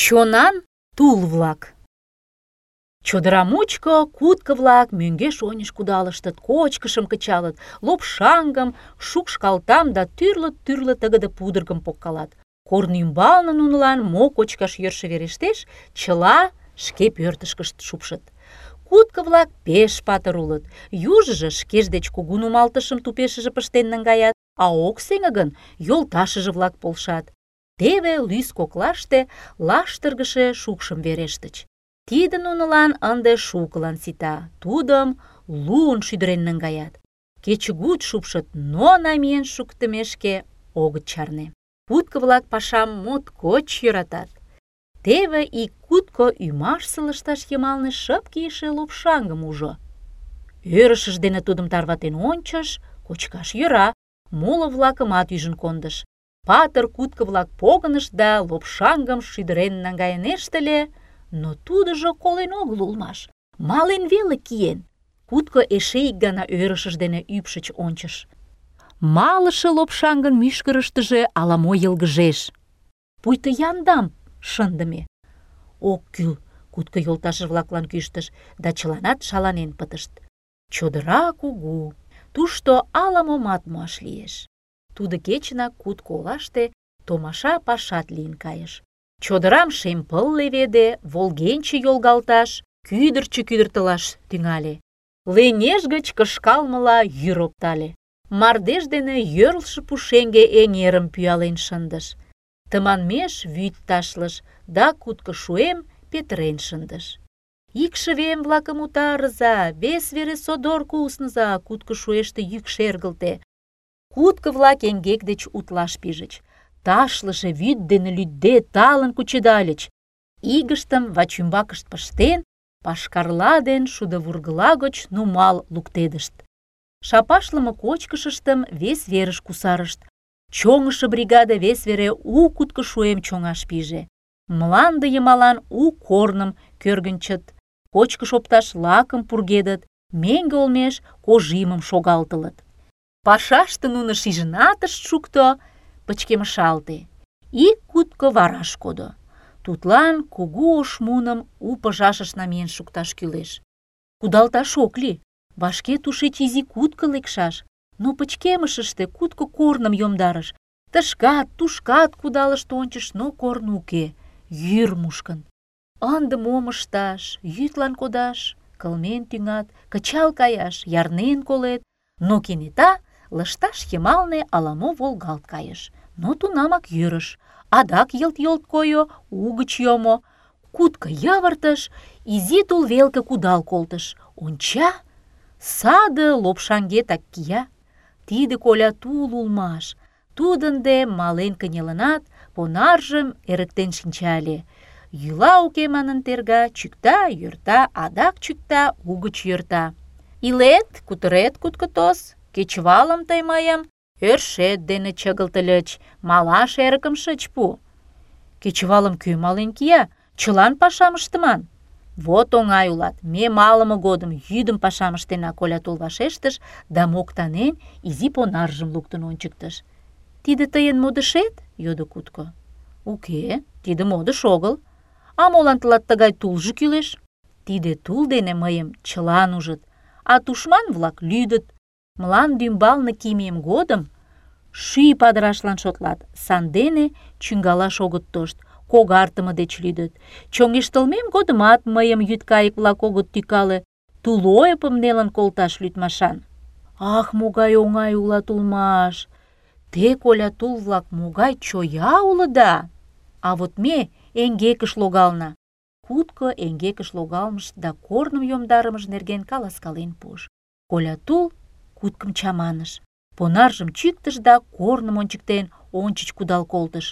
Чонан тул-влак Чодыра мучко кутко-влак мӧҥгеш-оньыш кудалыштыт, кочкышым кычалыт, лопшаҥгым, шукш да тӱрлӧ-тӱрлӧ тыгыде пудыргым погкалат. Корно ӱмбалне нунылан мо кочкаш йӧршӧ верештеш, чыла шке пӧртышкышт шупшыт. Кутко-влак пеш патыр улыт. Южыжо шкеж деч кугу нумалтышым тупешыже пыштен наҥгаят, а ок сеҥе гын, йолташыже-влак полшат. Теве лӱс коклаште лаштыргыше шукшым верештыч. Тиде нунылан ынде шукылан сита. Тудым луын шӱдырен наҥгаят. Кечыгут шупшыт, но намиен шуктымешке огыт чарне. Кутко-влак пашам моткоч йӧратат. Теве ик кутко ӱмашсе лышташ йымалне шып кийыше лопшаҥгым ужо. Ӧрышыж дене тудым тарватен ончыш, кочкаш йӧра, моло-влакымат ӱжын кондыш. Патыр кутко-влак погынышт да лопшаҥгым шӱдырен наҥгайынешт ыле, но тудыжо колен огыл улмаш. Мален веле киен. Кутко эше ик гана ӧрышыж дене ӱпшыч ончыш. Малыше лопшаҥгын мӱшкырыштыжӧ ала-мо йылгыжеш. Пуйто яндам шындыме. Ок кӱл, кутко йолташыж-влаклан кӱштыш, да чыланат шаланен пытышт. Чодыра кугу, тушто ала-момат муаш лиеш. Тудо кечынак кутко олаште томаша пашат лийын кайыш. Чодырам шем пыл леведе, волгенче йолгалташ, кӱдырчӧ кӱдыртылаш тӱҥале. Ленеж гыч кышкалмыла йӱр оптале. Мардеж дене шындыш. Тыманмеш вӱд ташлыш да кутко шуэм петырен шындыш. Икшывем-влакым утарыза, вес вере содор кусныза, кутко шуэште йӱк. Кутко-влак эҥгек деч утлаш пижыч. Ташлыше вӱд дене лӱдде талын кучедальыч. Игыштым вачӱмбакышт пыштен, пашкарла ден шудывургыла гоч нумал луктедышт. Шапашлыме кочкышыштым вес верыш кусарышт, Чоҥышо бригада вес вере у кутко шуэм чоҥаш пиже. Мланде йымалан у корным кӧргынчыт, кочкыш опташ лакым пургедыт, меҥге олмеш кожимым шогалтылыт. Пашаште нуно шижынат ышт шукто, пычкемышалте. Ик кутко вараш кодо. Тудлан кугу ош муным у пыжашыш намиен шукташ кӱлеш. Кудалташ ок лий, вашке тушеч изи кутко лекшаш, но пычкемышыште кутко корным йомдарыш. Тышкат, тушкат кудалышт ончыш, но корно уке, йӱр мушкын. Ынде мом ышташ, йӱдлан кодаш, кылмен тӱҥат, кычал каяш, ярнен колет, но кенета лышташ йымалне ала-мо волгалт кайыш, но тунамак йӧрыш. Адак йылт-йолт койо, угыч йомо. Кутко йывыртыш, изи тул велке кудал колтыш. Онча, саде лопшаҥгетак кия. Тиде коля тул улмаш. Тудын де мален кынелынат, понаржым эрыктен шинча. Йӱла уке манын терга, чӱкта, йӧрта, адак чӱкта, угыч йӧрта. Илет, кутырет куткотос, кечывалым тый мыйым ӧршет дене чыгылтыльыч, малаш эрыкым шыч пу. Кечывалым кӧ мален кия? Чылан пашам ыштыман. Вот оҥай улат, ме малыме годым йӱдым пашам ыштена, коля тул вашештыш да моктанен изи понаржым луктын ончыктыш. Тиде тыйын модышет? йодо кутко. Уке, тиде модыш огыл. А молан тылат тыгай тулжо кӱлеш? Тиде тул дене мыйым чылан ужыт, а тушман-влак лӱдыт. Мланде ӱмбалне кийымем годым шӱй падырашлан шотлат, сандене чӱҥгалаш огыт тошт, когартыме деч лӱдыт. Чоҥештылмем годымат мыйым йӱд-кайык-влак огыт тӱкале, тулойыпым нелын колташ лӱдмашан. Ах, могай оҥай улат улмаш! Те, коля тул-влак, могай чоя улыда! А вот ме эҥгекыш логална. Кутко эҥгекыш логалмыш да корным йомдарымыж нерген каласкален пуыш. Коля тул куткым чаманыш. Понаржым чӱктыш да корным ончыктен ончыч кудал колтыш.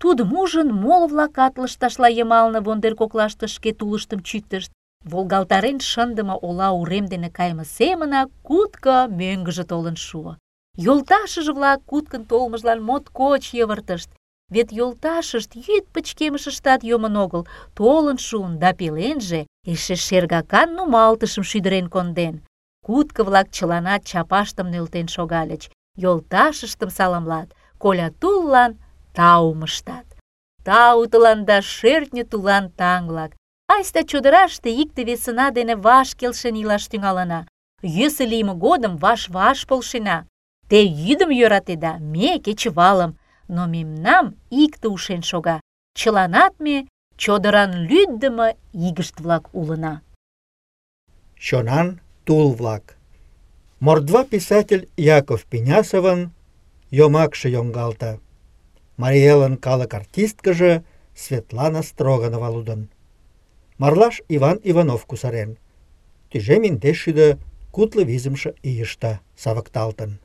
Тудым ужын, моло-влакат лышташла йымалне вондер коклаште шке тулыштым чӱктышт. Волгалтарен шындыме ола урем дене кайме семынак кутко мӧҥгыжӧ толын шуо. Йолташыже-влак куткын толмыжлан моткоч йывыртышт. Вет йолташышт йӱд пычкемышыштат йомын огыл, толын шуын да пеленже эше шергакан нумалтышым шӱдырен конден. Кутко-влак чыланат чапаштым нӧлтен шогальыч, йолташыштым саламлат, коля туллан таум ыштат. тау тыланда шӧртньӧ тулан таҥ-влак. Айста чодыраште икте весына дене ваш келшен илаш тӱҥалына. Йӧсӧ лийме годым ваш-ваш полшена. Те йӱдым йӧратеда, ме кечывалым, но мемнам икте ушен шога. Чыланат ме чодыран лӱддымӧ игышт-влак улына. Чонан тул-влак. Мордва писатель Яков Пенясовын йомакше йоҥгалте. Марий Элын калык артисткыже Светлана Строганова лудын. Марлаш Иван Иванов кусарен. Тӱжем индеш шӱдӧ кудло визымше ийыште савыкталтын.